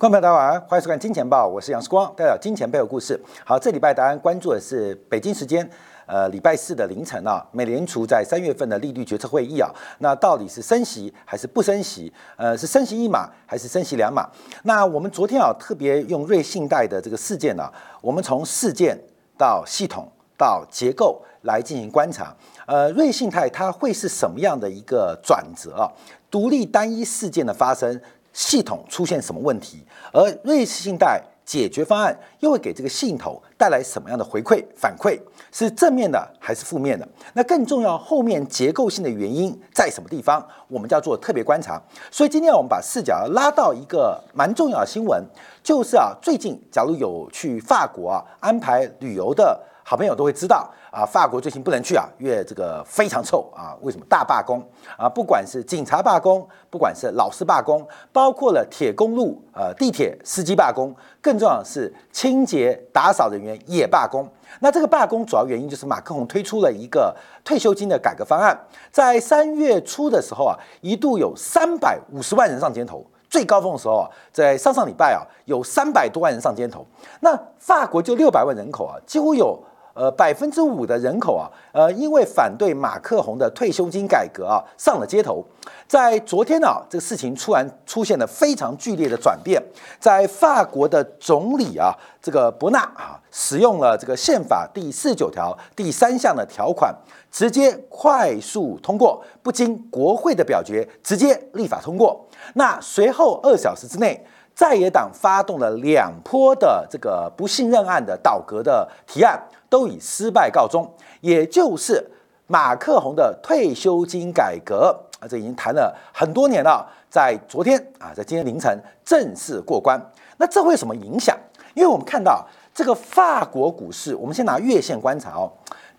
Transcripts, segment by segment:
观众朋友大家晚安，欢迎收看《金钱报》，我是杨世光，带来金钱背后故事。好，这礼拜大家关注的是北京时间呃礼拜四的凌晨啊，美联储在三月份的利率决策会议啊，那到底是升息还是不升息？呃，是升息一码还是升息两码？那我们昨天啊特别用瑞信贷的这个事件呢，我们从事件到系统到结构来进行观察。呃，瑞信贷它会是什么样的一个转折啊？独立单一事件的发生。系统出现什么问题，而瑞士信贷解决方案又会给这个信头带来什么样的回馈反馈？是正面的还是负面的？那更重要，后面结构性的原因在什么地方？我们叫做特别观察。所以今天我们把视角拉到一个蛮重要的新闻，就是啊，最近假如有去法国啊安排旅游的。好朋友都会知道啊，法国最近不能去啊，因为这个非常臭啊。为什么大罢工啊？不管是警察罢工，不管是老师罢工，包括了铁公路呃地铁司机罢工，更重要的是清洁打扫人员也罢工。那这个罢工主要原因就是马克龙推出了一个退休金的改革方案，在三月初的时候啊，一度有三百五十万人上街头，最高峰的时候啊，在上上礼拜啊，有三百多万人上街头。那法国就六百万人口啊，几乎有。呃，百分之五的人口啊，呃，因为反对马克宏的退休金改革啊，上了街头。在昨天呢，这个事情突然出现了非常剧烈的转变，在法国的总理啊，这个伯纳啊，使用了这个宪法第四十九条第三项的条款，直接快速通过，不经国会的表决，直接立法通过。那随后二小时之内。在野党发动了两波的这个不信任案的倒阁的提案，都以失败告终。也就是马克宏的退休金改革啊，这已经谈了很多年了，在昨天啊，在今天凌晨正式过关。那这会有什么影响？因为我们看到这个法国股市，我们先拿月线观察哦。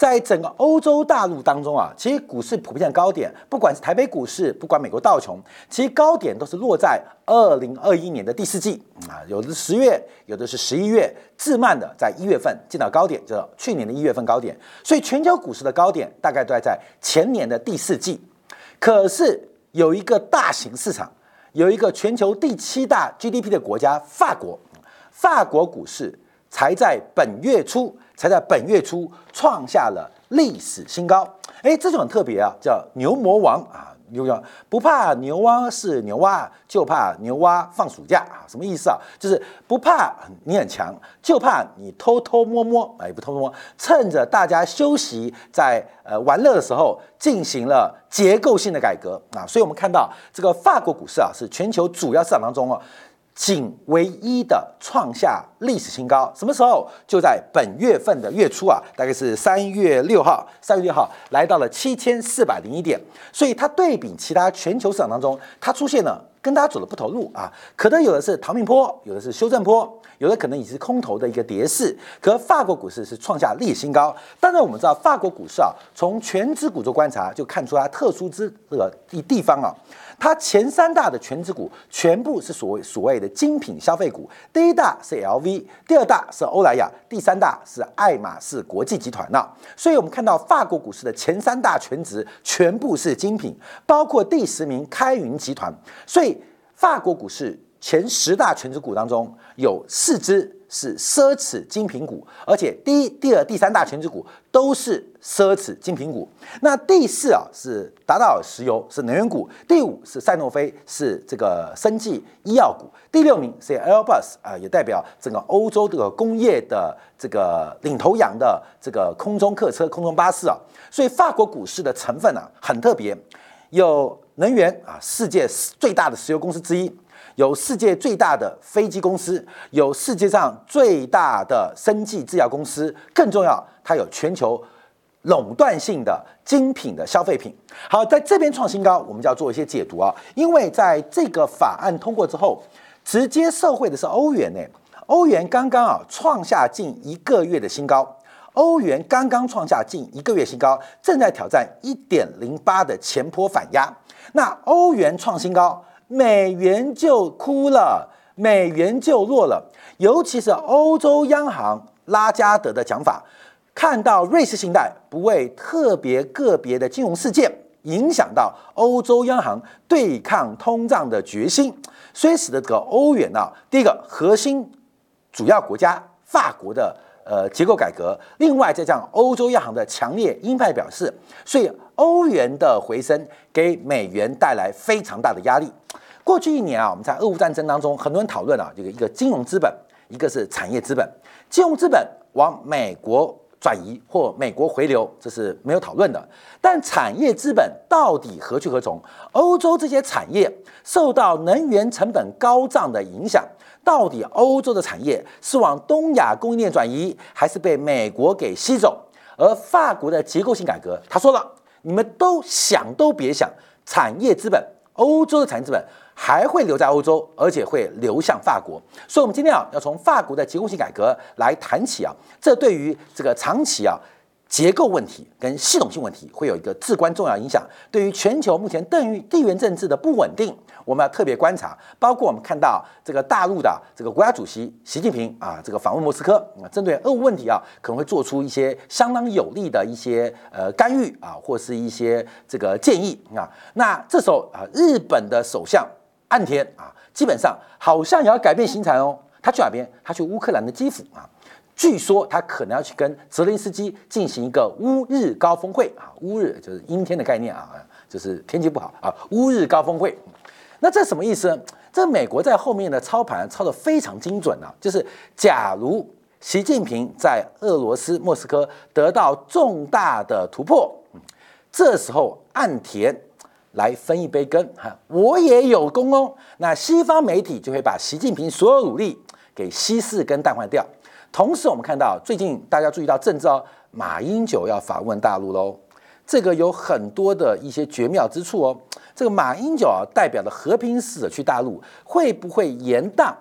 在整个欧洲大陆当中啊，其实股市普遍的高点，不管是台北股市，不管美国道琼，其实高点都是落在二零二一年的第四季啊，有的十月，有的是十一月，自慢的在一月份见到高点，就去年的一月份高点。所以全球股市的高点大概都在前年的第四季。可是有一个大型市场，有一个全球第七大 GDP 的国家法国，法国股市才在本月初。才在本月初创下了历史新高，哎，这就很特别啊，叫牛魔王啊，牛王不怕牛蛙是牛蛙，就怕牛蛙放暑假啊，什么意思啊？就是不怕你很强，就怕你偷偷摸摸，哎，不偷偷摸，趁着大家休息在呃玩乐的时候，进行了结构性的改革啊，所以我们看到这个法国股市啊，是全球主要市场当中啊。仅唯一的创下历史新高，什么时候？就在本月份的月初啊，大概是三月六号。三月六号来到了七千四百零一点，所以它对比其他全球市场当中，它出现了跟大家走的不同路啊。可能有的是逃命坡，有的是修正坡，有的可能已经是空头的一个跌势。可法国股市是创下历史新高。当然，我们知道法国股市啊，从全指股做观察，就看出它特殊之这个地地方啊。它前三大的全指股全部是所谓所谓的精品消费股，第一大是 LV，第二大是欧莱雅，第三大是爱马仕国际集团呐。所以，我们看到法国股市的前三大全值全部是精品，包括第十名开云集团。所以，法国股市前十大全指股当中有四只。是奢侈精品股，而且第一、第二、第三大全指股都是奢侈精品股。那第四啊是达达尔石油，是能源股。第五是赛诺菲，是这个生技医药股。第六名是 Airbus 啊，也代表整个欧洲这个工业的这个领头羊的这个空中客车、空中巴士啊。所以法国股市的成分呢很特别，有能源啊，世界最大的石油公司之一。有世界最大的飞机公司，有世界上最大的生技制药公司，更重要，它有全球垄断性的精品的消费品。好，在这边创新高，我们就要做一些解读啊，因为在这个法案通过之后，直接受惠的是欧元呢。欧元刚刚啊创下近一个月的新高，欧元刚刚创下近一个月新高，正在挑战一点零八的前坡反压。那欧元创新高。美元就哭了，美元就弱了，尤其是欧洲央行拉加德的讲法，看到瑞士信贷不为特别个别的金融事件影响到欧洲央行对抗通胀的决心，所以使得这个欧元啊，第一个核心主要国家法国的呃结构改革，另外再加上欧洲央行的强烈鹰派表示，所以欧元的回升给美元带来非常大的压力。过去一年啊，我们在俄乌战争当中，很多人讨论啊，这个一个金融资本，一个是产业资本，金融资本往美国。转移或美国回流，这是没有讨论的。但产业资本到底何去何从？欧洲这些产业受到能源成本高涨的影响，到底欧洲的产业是往东亚供应链转移，还是被美国给吸走？而法国的结构性改革，他说了，你们都想都别想，产业资本，欧洲的产业资本。还会留在欧洲，而且会流向法国，所以，我们今天啊，要从法国的结构性改革来谈起啊，这对于这个长期啊。结构问题跟系统性问题会有一个至关重要影响。对于全球目前地域地缘政治的不稳定，我们要特别观察。包括我们看到这个大陆的这个国家主席习近平啊，这个访问莫斯科啊，针对俄乌问题啊，可能会做出一些相当有力的一些呃干预啊，或是一些这个建议啊。那这时候啊，日本的首相岸田啊，基本上好像也要改变行程哦。他去哪边？他去乌克兰的基辅啊。据说他可能要去跟泽连斯基进行一个乌日高峰会啊，乌日就是阴天的概念啊，就是天气不好啊，乌日高峰会。那这什么意思？这美国在后面的操盘操得非常精准啊，就是假如习近平在俄罗斯莫斯科得到重大的突破，这时候岸田来分一杯羹哈，我也有功哦。那西方媒体就会把习近平所有努力给稀释跟淡化掉。同时，我们看到最近大家注意到政治哦，马英九要访问大陆喽，这个有很多的一些绝妙之处哦。这个马英九啊，代表的和平使者去大陆，会不会延宕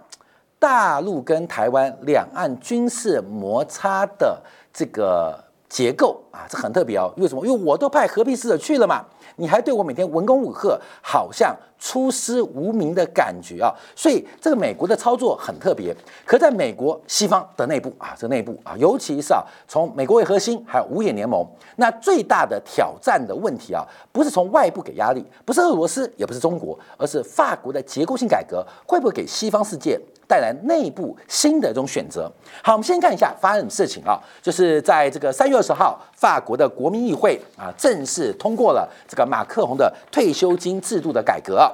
大陆跟台湾两岸军事摩擦的这个结构啊？这很特别哦。为什么？因为我都派和平使者去了嘛。你还对我每天文攻武赫，好像出师无名的感觉啊！所以这个美国的操作很特别。可在美国西方的内部啊，这内部啊，尤其是啊，从美国为核心，还有五眼联盟，那最大的挑战的问题啊，不是从外部给压力，不是俄罗斯，也不是中国，而是法国的结构性改革会不会给西方世界？带来内部新的一种选择。好，我们先看一下发生什么事情啊？就是在这个三月二十号，法国的国民议会啊，正式通过了这个马克龙的退休金制度的改革。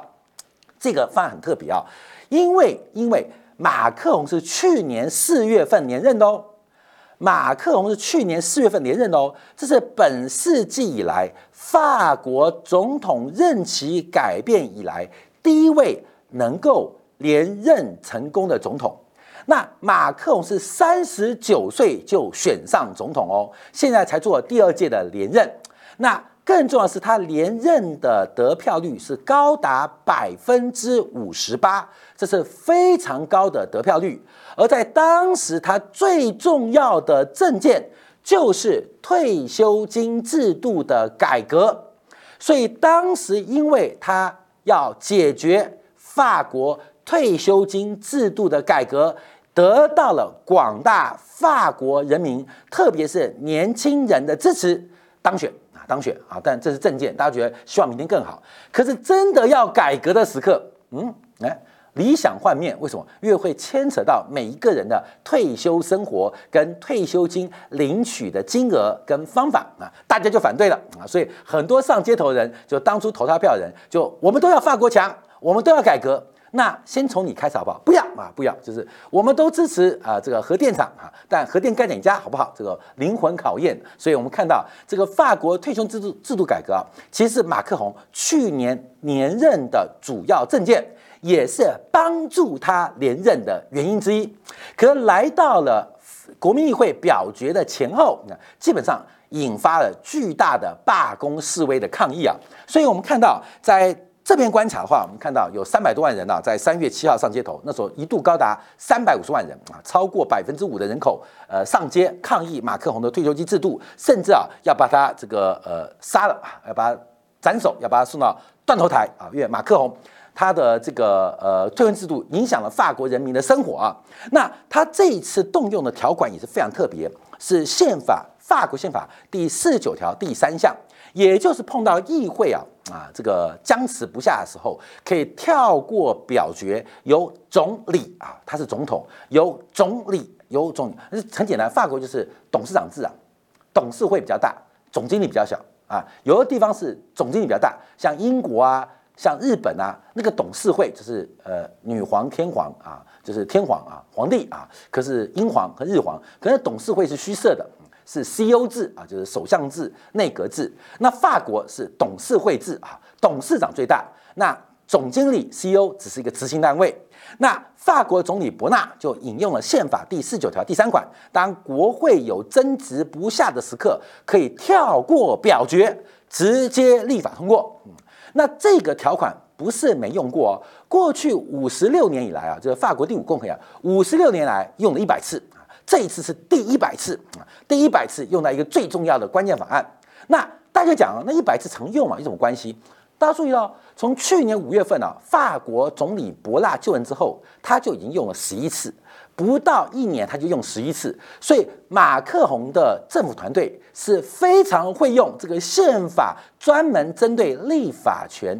这个方案很特别啊，因为因为马克龙是去年四月份连任的哦，马克龙是去年四月份连任的哦，这是本世纪以来法国总统任期改变以来第一位能够。连任成功的总统，那马克龙是三十九岁就选上总统哦，现在才做第二届的连任。那更重要的是，他连任的得票率是高达百分之五十八，这是非常高的得票率。而在当时，他最重要的政见就是退休金制度的改革，所以当时因为他要解决法国。退休金制度的改革得到了广大法国人民，特别是年轻人的支持，当选，当选啊！但这是政见，大家觉得希望明天更好。可是真的要改革的时刻，嗯，哎，理想幻灭。为什么？因为会牵扯到每一个人的退休生活跟退休金领取的金额跟方法啊，大家就反对了啊！所以很多上街头的人，就当初投他票的人，就我们都要法国强，我们都要改革。那先从你开始好不好？不要啊，不要，就是我们都支持啊，这个核电厂啊，但核电干哪家好不好？这个灵魂考验。所以我们看到这个法国退休制度制度改革啊，其实马克龙去年连任的主要政见，也是帮助他连任的原因之一。可来到了国民议会表决的前后，那基本上引发了巨大的罢工示威的抗议啊。所以我们看到在。这边观察的话，我们看到有三百多万人啊，在三月七号上街头，那时候一度高达三百五十万人啊，超过百分之五的人口，呃，上街抗议马克宏的退休金制度，甚至啊要把他这个呃杀了啊，要把他斩首，要把他送到断头台啊，因为马克宏他的这个呃退休制度影响了法国人民的生活啊。那他这一次动用的条款也是非常特别，是宪法法国宪法第四十九条第三项，也就是碰到议会啊啊这个僵持不下的时候，可以跳过表决，由总理啊，他是总统，由总理由总，很简单，法国就是董事长制啊，董事会比较大，总经理比较小啊，有的地方是总经理比较大，像英国啊。像日本啊，那个董事会就是呃女皇、天皇啊，就是天皇啊，皇帝啊。可是英皇和日皇，可是董事会是虚设的，是 CEO 制啊，就是首相制、内阁制。那法国是董事会制啊，董事长最大，那总经理 CEO 只是一个执行单位。那法国总理伯纳就引用了宪法第四九条第三款，当国会有争执不下的时刻，可以跳过表决，直接立法通过。那这个条款不是没用过哦，过去五十六年以来啊，就是法国第五共和啊，五十六年来用了一百次，这一次是第一百次啊，第一百次用到一个最重要的关键法案。那大家讲啊，那一百次常用嘛，有什么关系？大家注意到，从去年五月份啊，法国总理博纳就任之后，他就已经用了十一次。不到一年，他就用十一次，所以马克宏的政府团队是非常会用这个宪法，专门针对立法权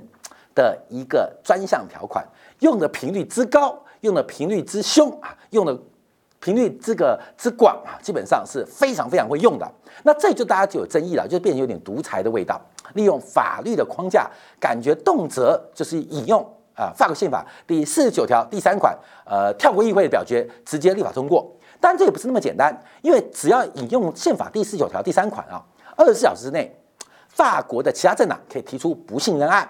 的一个专项条款，用的频率之高，用的频率之凶啊，用的频率这个之广啊，基本上是非常非常会用的。那这就大家就有争议了，就变成有点独裁的味道，利用法律的框架，感觉动辄就是引用。啊，法国宪法第四十九条第三款，呃，跳过议会的表决，直接立法通过。当然，这也不是那么简单，因为只要引用宪法第四十九条第三款啊，二十四小时之内，法国的其他政党可以提出不信任案。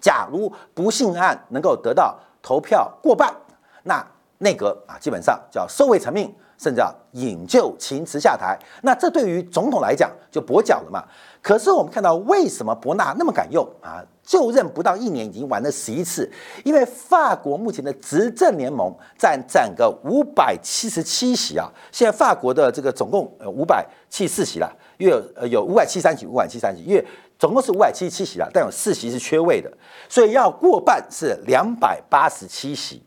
假如不信任案能够得到投票过半，那内阁啊，基本上叫收回成命。甚至要引咎请辞下台，那这对于总统来讲就跛脚了嘛？可是我们看到为什么伯纳那么敢用啊？就任不到一年已经玩了十一次，因为法国目前的执政联盟占整个五百七十七席啊，现在法国的这个总共呃五百七十四席了，因为呃有五百七三席，五百七三席，因为总共是五百七十七席了，但有四席是缺位的，所以要过半是两百八十七席。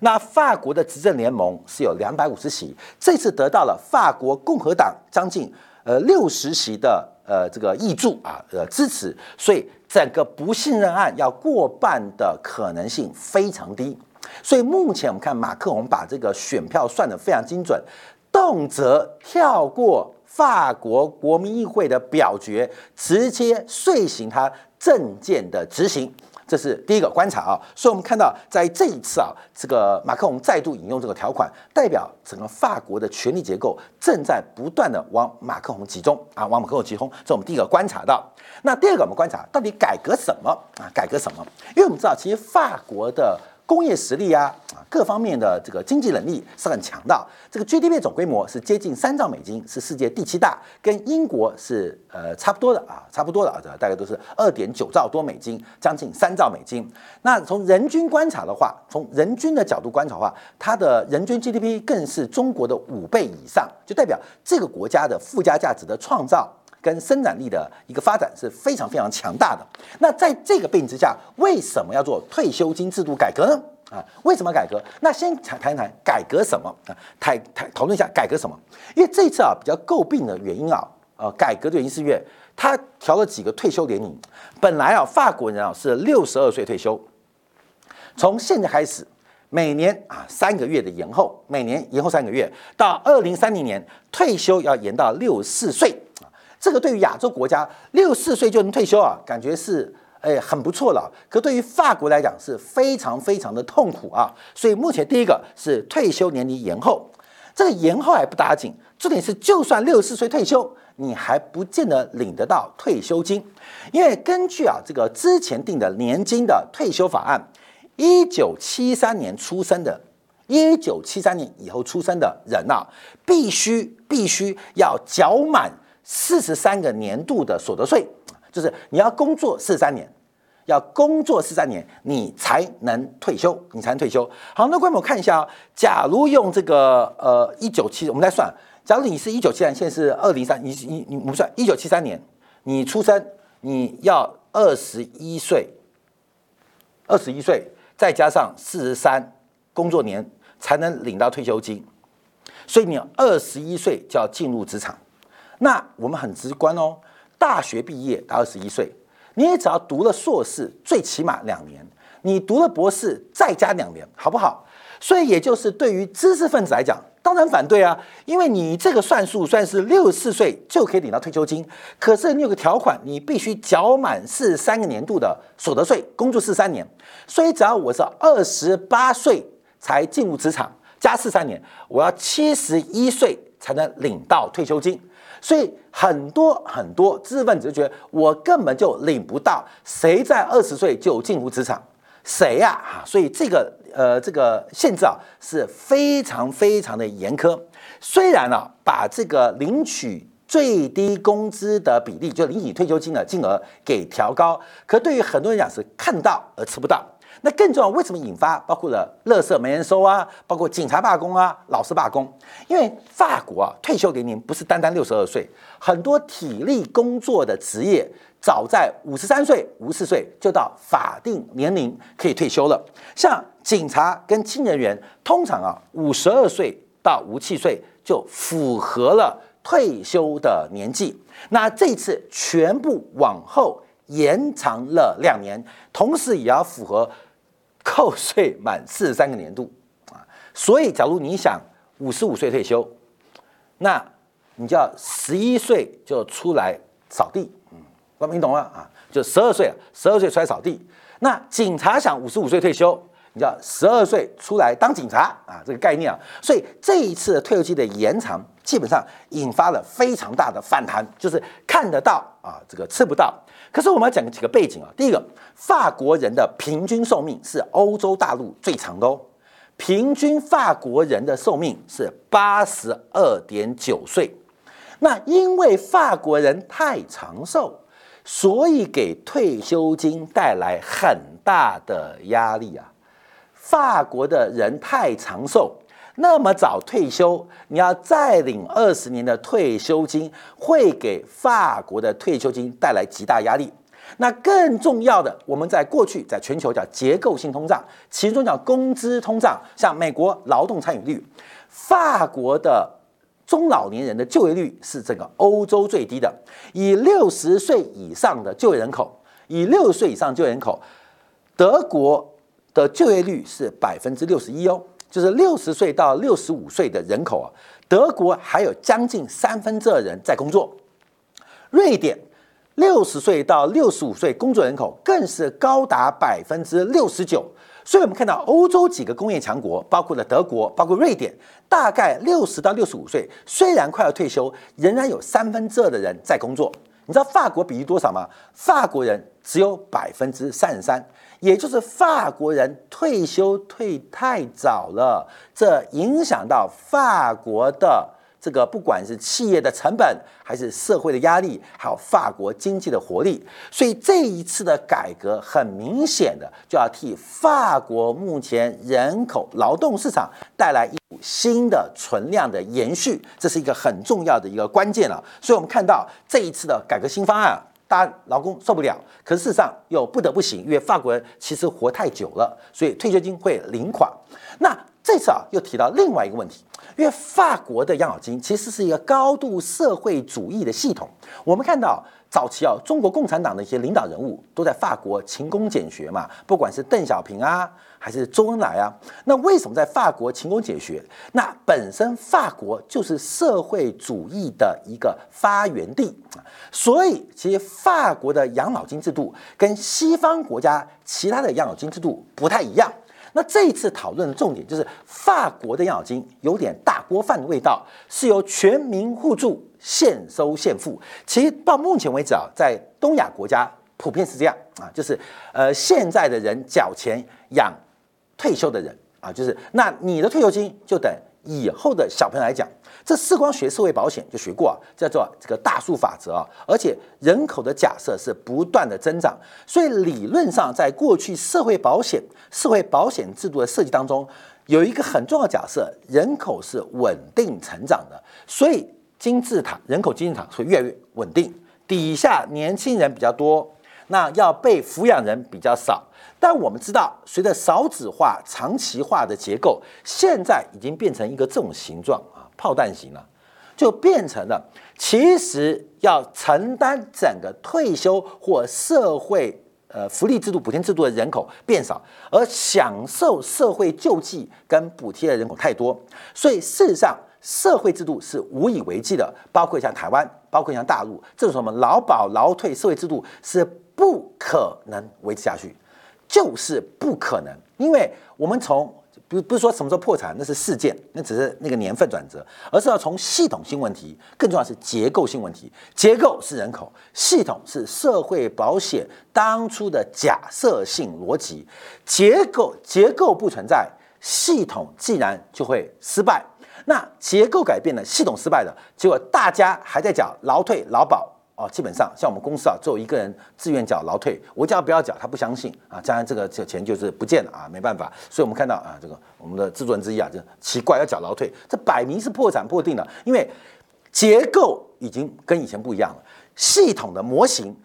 那法国的执政联盟是有两百五十席，这次得到了法国共和党将近呃六十席的呃这个议助啊呃支持，所以整个不信任案要过半的可能性非常低。所以目前我们看马克龙把这个选票算得非常精准，动辄跳过法国国民议会的表决，直接遂行他政见的执行。这是第一个观察啊，所以我们看到在这一次啊，这个马克龙再度引用这个条款，代表整个法国的权力结构正在不断的往马克龙集中啊，往马克龙集中，这我们第一个观察到。那第二个我们观察到底改革什么啊？改革什么？因为我们知道其实法国的。工业实力啊，各方面的这个经济能力是很强的。这个 GDP 总规模是接近三兆美金，是世界第七大，跟英国是呃差不多的啊，差不多的啊，大概都是二点九兆多美金，将近三兆美金。那从人均观察的话，从人均的角度观察的话，它的人均 GDP 更是中国的五倍以上，就代表这个国家的附加价值的创造。跟生产力的一个发展是非常非常强大的。那在这个背景之下，为什么要做退休金制度改革呢？啊，为什么改革？那先谈谈谈改革什么啊？谈谈讨论一下改革什么？因为这次啊比较诟病的原因啊，呃，改革的原因是因为他调了几个退休年龄。本来啊，法国人啊是六十二岁退休，从现在开始，每年啊三个月的延后，每年延后三个月，到二零三零年退休要延到六十四岁。这个对于亚洲国家六十四岁就能退休啊，感觉是哎很不错了。可对于法国来讲是非常非常的痛苦啊。所以目前第一个是退休年龄延后，这个延后还不打紧，重点是就算六十四岁退休，你还不见得领得到退休金，因为根据啊这个之前定的年金的退休法案，一九七三年出生的，一九七三年以后出生的人啊，必须必须要缴满。四十三个年度的所得税，就是你要工作四十三年，要工作四十三年，你才能退休，你才能退休。好，那观众看一下啊，假如用这个呃一九七，我们来算，假如你是一九七三，现在是二零三，你你你我们算一九七三年，你出生，你要二十一岁，二十一岁再加上四十三工作年才能领到退休金，所以你二十一岁就要进入职场。那我们很直观哦，大学毕业到二十一岁，你也只要读了硕士，最起码两年，你读了博士再加两年，好不好？所以也就是对于知识分子来讲，当然反对啊，因为你这个算数算是六十四岁就可以领到退休金，可是你有个条款，你必须缴满四十三个年度的所得税，工作四三年，所以只要我是二十八岁才进入职场，加四三年，我要七十一岁才能领到退休金。所以很多很多知识分子就觉得我根本就领不到，谁在二十岁就进入职场，谁呀？哈，所以这个呃这个限制啊是非常非常的严苛。虽然呢把这个领取最低工资的比例，就领取退休金的金额给调高，可对于很多人讲是看到而吃不到。那更重要，为什么引发包括了垃圾没人收啊，包括警察罢工啊，老师罢工？因为法国啊，退休年龄不是单单六十二岁，很多体力工作的职业早在五十三岁、五十四岁就到法定年龄可以退休了。像警察跟清人员，通常啊五十二岁到五七岁就符合了退休的年纪。那这次全部往后延长了两年，同时也要符合。扣税满四十三个年度啊，所以假如你想五十五岁退休，那你就要十一岁就出来扫地，嗯，光明懂了啊？就十二岁，十二岁出来扫地。那警察想五十五岁退休，你就要十二岁出来当警察啊，这个概念啊。所以这一次退休期的延长，基本上引发了非常大的反弹，就是看得到啊，这个吃不到。可是我们要讲几个背景啊。第一个，法国人的平均寿命是欧洲大陆最长的哦，平均法国人的寿命是八十二点九岁。那因为法国人太长寿，所以给退休金带来很大的压力啊。法国的人太长寿。那么早退休，你要再领二十年的退休金，会给法国的退休金带来极大压力。那更重要的，我们在过去在全球叫结构性通胀，其中叫工资通胀。像美国劳动参与率，法国的中老年人的就业率是整个欧洲最低的。以六十岁以上的就业人口，以六十岁以上就业人口，德国的就业率是百分之六十一哦。就是六十岁到六十五岁的人口啊，德国还有将近三分之二人在工作。瑞典六十岁到六十五岁工作人口更是高达百分之六十九。所以，我们看到欧洲几个工业强国，包括了德国，包括瑞典，大概六十到六十五岁，虽然快要退休，仍然有三分之二的人在工作。你知道法国比例多少吗？法国人只有百分之三十三。也就是法国人退休退太早了，这影响到法国的这个不管是企业的成本，还是社会的压力，还有法国经济的活力。所以这一次的改革，很明显的就要替法国目前人口劳动市场带来一股新的存量的延续，这是一个很重要的一个关键了。所以我们看到这一次的改革新方案。当然劳工受不了，可是事实上又不得不行，因为法国人其实活太久了，所以退休金会领垮。那这次啊，又提到另外一个问题，因为法国的养老金其实是一个高度社会主义的系统。我们看到早期啊，中国共产党的一些领导人物都在法国勤工俭学嘛，不管是邓小平啊。还是周恩来啊？那为什么在法国勤工俭学？那本身法国就是社会主义的一个发源地，所以其实法国的养老金制度跟西方国家其他的养老金制度不太一样。那这一次讨论的重点就是法国的养老金有点大锅饭的味道，是由全民互助、现收现付。其实到目前为止啊，在东亚国家普遍是这样啊，就是呃现在的人缴钱养。退休的人啊，就是那你的退休金就等以后的小朋友来讲。这四光学社会保险就学过啊，叫做这个大数法则啊。而且人口的假设是不断的增长，所以理论上在过去社会保险社会保险制度的设计当中，有一个很重要的假设，人口是稳定成长的，所以金字塔人口金字塔会越来越稳定，底下年轻人比较多，那要被抚养人比较少。但我们知道，随着少子化、长期化的结构，现在已经变成一个这种形状啊，炮弹型了。就变成了其实要承担整个退休或社会呃福利制度补贴制度的人口变少，而享受社会救济跟补贴的人口太多，所以事实上社会制度是无以为继的。包括像台湾，包括像大陆，这种什么劳保劳退社会制度是不可能维持下去，就是不可能，因为我们从。不不是说什么时候破产，那是事件，那只是那个年份转折，而是要从系统性问题，更重要是结构性问题。结构是人口，系统是社会保险当初的假设性逻辑。结构结构不存在，系统既然就会失败。那结构改变了，系统失败了，结果大家还在讲劳退劳保。哦，基本上像我们公司啊，只有一个人自愿缴劳退，我叫他不要缴，他不相信啊，将来这个这钱就是不见了啊，没办法。所以我们看到啊，这个我们的制作人之一啊，就奇怪要缴劳退，这摆明是破产破定了，因为结构已经跟以前不一样了，系统的模型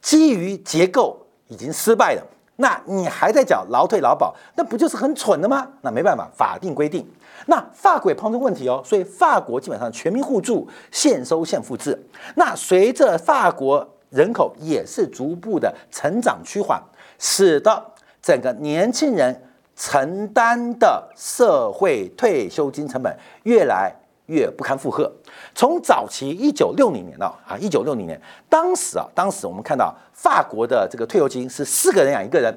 基于结构已经失败了，那你还在缴劳退劳保，那不就是很蠢的吗？那没办法，法定规定。那法国也碰出问题哦，所以法国基本上全民互助、现收现付制。那随着法国人口也是逐步的成长趋缓，使得整个年轻人承担的社会退休金成本越来越不堪负荷。从早期一九六零年到啊，一九六零年，当时啊，当时我们看到法国的这个退休金是四个人养一个人，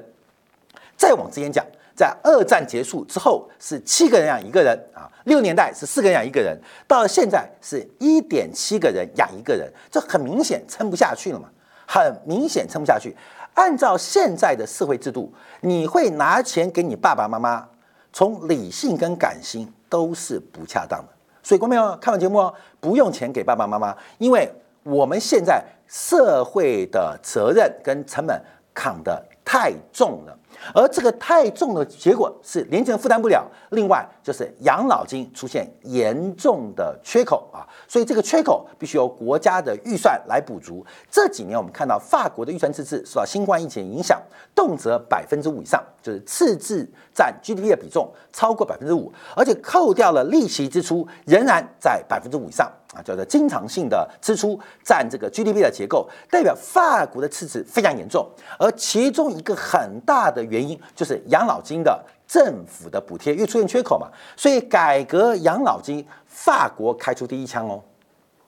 再往之前讲。在二战结束之后，是七个人养一个人啊。六年代是四个人养一个人，到了现在是一点七个人养一个人，这很明显撑不下去了嘛？很明显撑不下去。按照现在的社会制度，你会拿钱给你爸爸妈妈，从理性跟感性都是不恰当的。所以，观众朋友看完节目哦，不用钱给爸爸妈妈，因为我们现在社会的责任跟成本扛得太重了。而这个太重的结果是年轻人负担不了，另外就是养老金出现严重的缺口啊，所以这个缺口必须由国家的预算来补足。这几年我们看到法国的预算赤字受到新冠疫情影响，动辄百分之五以上，就是赤字占 GDP 的比重超过百分之五，而且扣掉了利息支出仍然在百分之五以上。叫做经常性的支出占这个 GDP 的结构，代表法国的赤字非常严重。而其中一个很大的原因就是养老金的政府的补贴又出现缺口嘛，所以改革养老金，法国开出第一枪哦。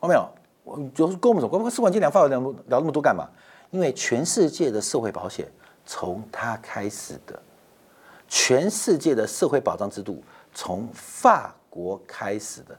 看到没有？我就是跟我们说，我们四万金两法国聊聊那么多干嘛？因为全世界的社会保险从它开始的，全世界的社会保障制度从法国开始的。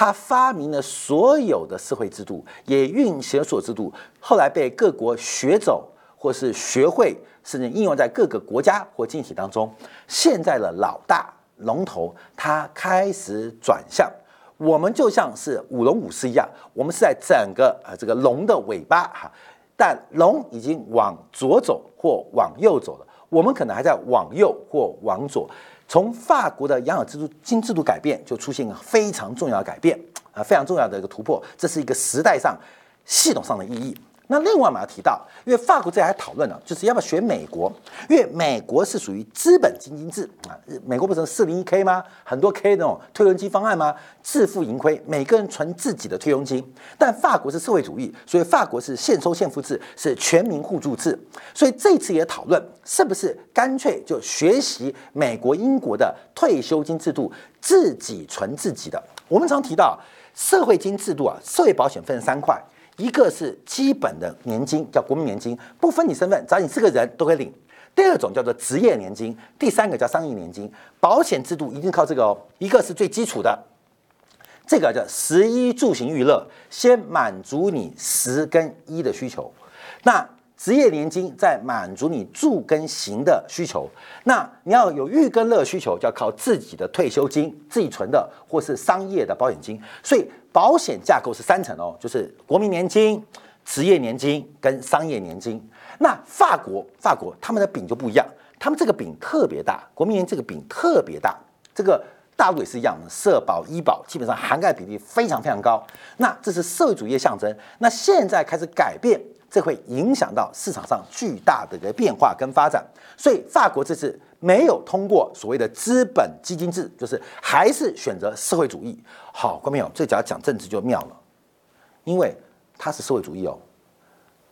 他发明了所有的社会制度，也运行所制度，后来被各国学走，或是学会，甚至应用在各个国家或经济体当中。现在的老大龙头，它开始转向，我们就像是舞龙舞狮一样，我们是在整个呃这个龙的尾巴哈，但龙已经往左走或往右走了，我们可能还在往右或往左。从法国的养老制度新制度改变，就出现了非常重要的改变啊，非常重要的一个突破，这是一个时代上、系统上的意义。那另外我们要提到，因为法国这还讨论了，就是要不要学美国，因为美国是属于资本基金制啊，美国不是四零一 K 吗？很多 K 那种退休金方案吗？自负盈亏，每个人存自己的退休金。但法国是社会主义，所以法国是现收现付制，是全民互助制。所以这次也讨论，是不是干脆就学习美国、英国的退休金制度，自己存自己的。我们常提到社会金制度啊，社会保险分成三块。一个是基本的年金，叫国民年金，不分你身份，只要你是个人都可以领。第二种叫做职业年金，第三个叫商业年金。保险制度一定靠这个哦。一个是最基础的，这个叫十一住行娱乐，先满足你十跟一的需求。那职业年金在满足你住跟行的需求。那你要有育跟乐需求，就要靠自己的退休金，自己存的或是商业的保险金。所以。保险架构是三层哦，就是国民年金、职业年金跟商业年金。那法国，法国他们的饼就不一样，他们这个饼特别大，国民年这个饼特别大。这个大陆也是一样的，社保、医保基本上涵盖比例非常非常高。那这是社会主义的象征。那现在开始改变，这会影响到市场上巨大的一个变化跟发展。所以法国这次没有通过所谓的资本基金制，就是还是选择社会主义。好，观众朋友，这只要讲政治就妙了，因为它是社会主义哦。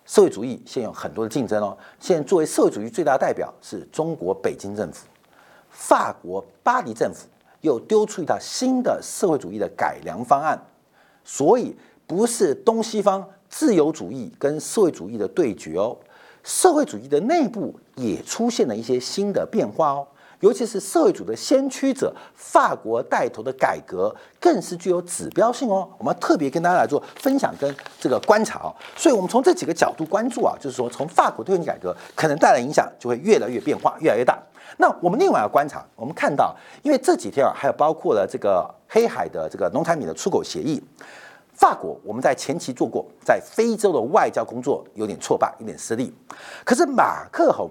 社会主义现有很多的竞争哦。现在作为社会主义最大代表是中国北京政府，法国巴黎政府又丢出一套新的社会主义的改良方案，所以不是东西方自由主义跟社会主义的对决哦，社会主义的内部也出现了一些新的变化哦。尤其是社会主义的先驱者法国带头的改革，更是具有指标性哦。我们特别跟大家来做分享跟这个观察哦。所以，我们从这几个角度关注啊，就是说，从法国推行改革可能带来影响，就会越来越变化，越来越大。那我们另外要观察，我们看到，因为这几天啊，还有包括了这个黑海的这个农产品的出口协议，法国我们在前期做过，在非洲的外交工作有点挫败，有点失利。可是马克宏。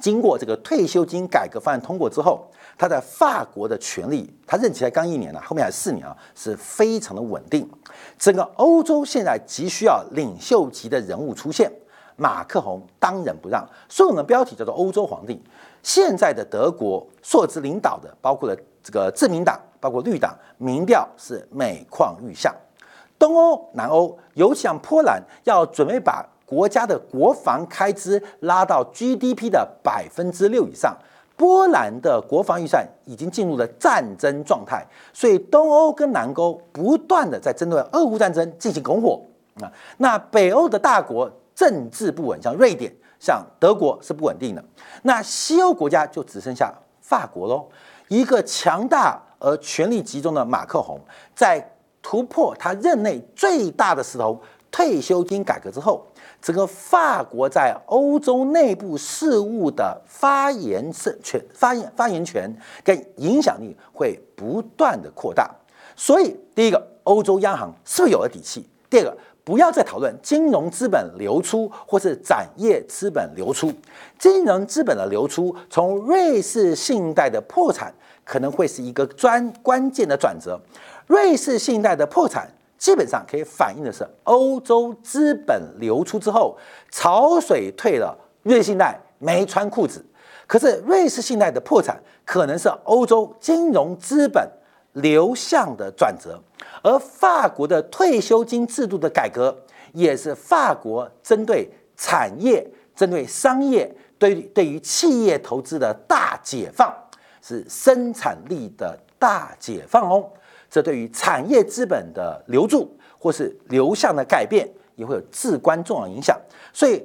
经过这个退休金改革方案通过之后，他在法国的权力，他任期才刚一年呢，后面还有四年啊，是非常的稳定。整个欧洲现在急需要领袖级的人物出现，马克宏当仁不让。所以我们的标题叫做“欧洲皇帝”。现在的德国硕兹领导的，包括了这个自民党，包括绿党，民调是每况愈下。东欧、南欧，尤其像波兰，要准备把。国家的国防开支拉到 GDP 的百分之六以上，波兰的国防预算已经进入了战争状态，所以东欧跟南欧不断的在针对俄乌战争进行拱火啊。那北欧的大国政治不稳，像瑞典、像德国是不稳定的。那西欧国家就只剩下法国喽，一个强大而权力集中的马克宏，在突破他任内最大的石头退休金改革之后。整个法国在欧洲内部事务的发言权、发言发言权跟影响力会不断的扩大，所以第一个，欧洲央行是不是有了底气？第二个，不要再讨论金融资本流出或是展业资本流出，金融资本的流出，从瑞士信贷的破产可能会是一个专关键的转折，瑞士信贷的破产。基本上可以反映的是，欧洲资本流出之后，潮水退了，瑞士信贷没穿裤子。可是瑞士信贷的破产，可能是欧洲金融资本流向的转折。而法国的退休金制度的改革，也是法国针对产业、针对商业、对对于企业投资的大解放，是生产力的大解放哦。这对于产业资本的留住或是流向的改变，也会有至关重要影响。所以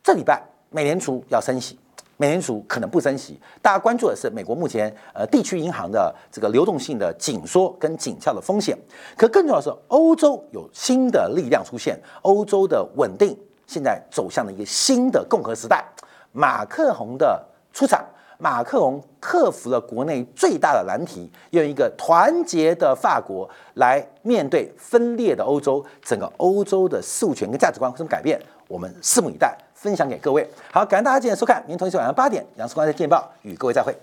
这礼拜美联储要升息，美联储可能不升息。大家关注的是美国目前呃地区银行的这个流动性的紧缩跟紧俏的风险。可更重要的是，欧洲有新的力量出现，欧洲的稳定现在走向了一个新的共和时代。马克宏的出场。马克龙克服了国内最大的难题，用一个团结的法国来面对分裂的欧洲，整个欧洲的事物权跟价值观会怎么改变？我们拭目以待，分享给各位。好，感谢大家今天收看，明天同一时间晚上八点，杨世光在电报与各位再会。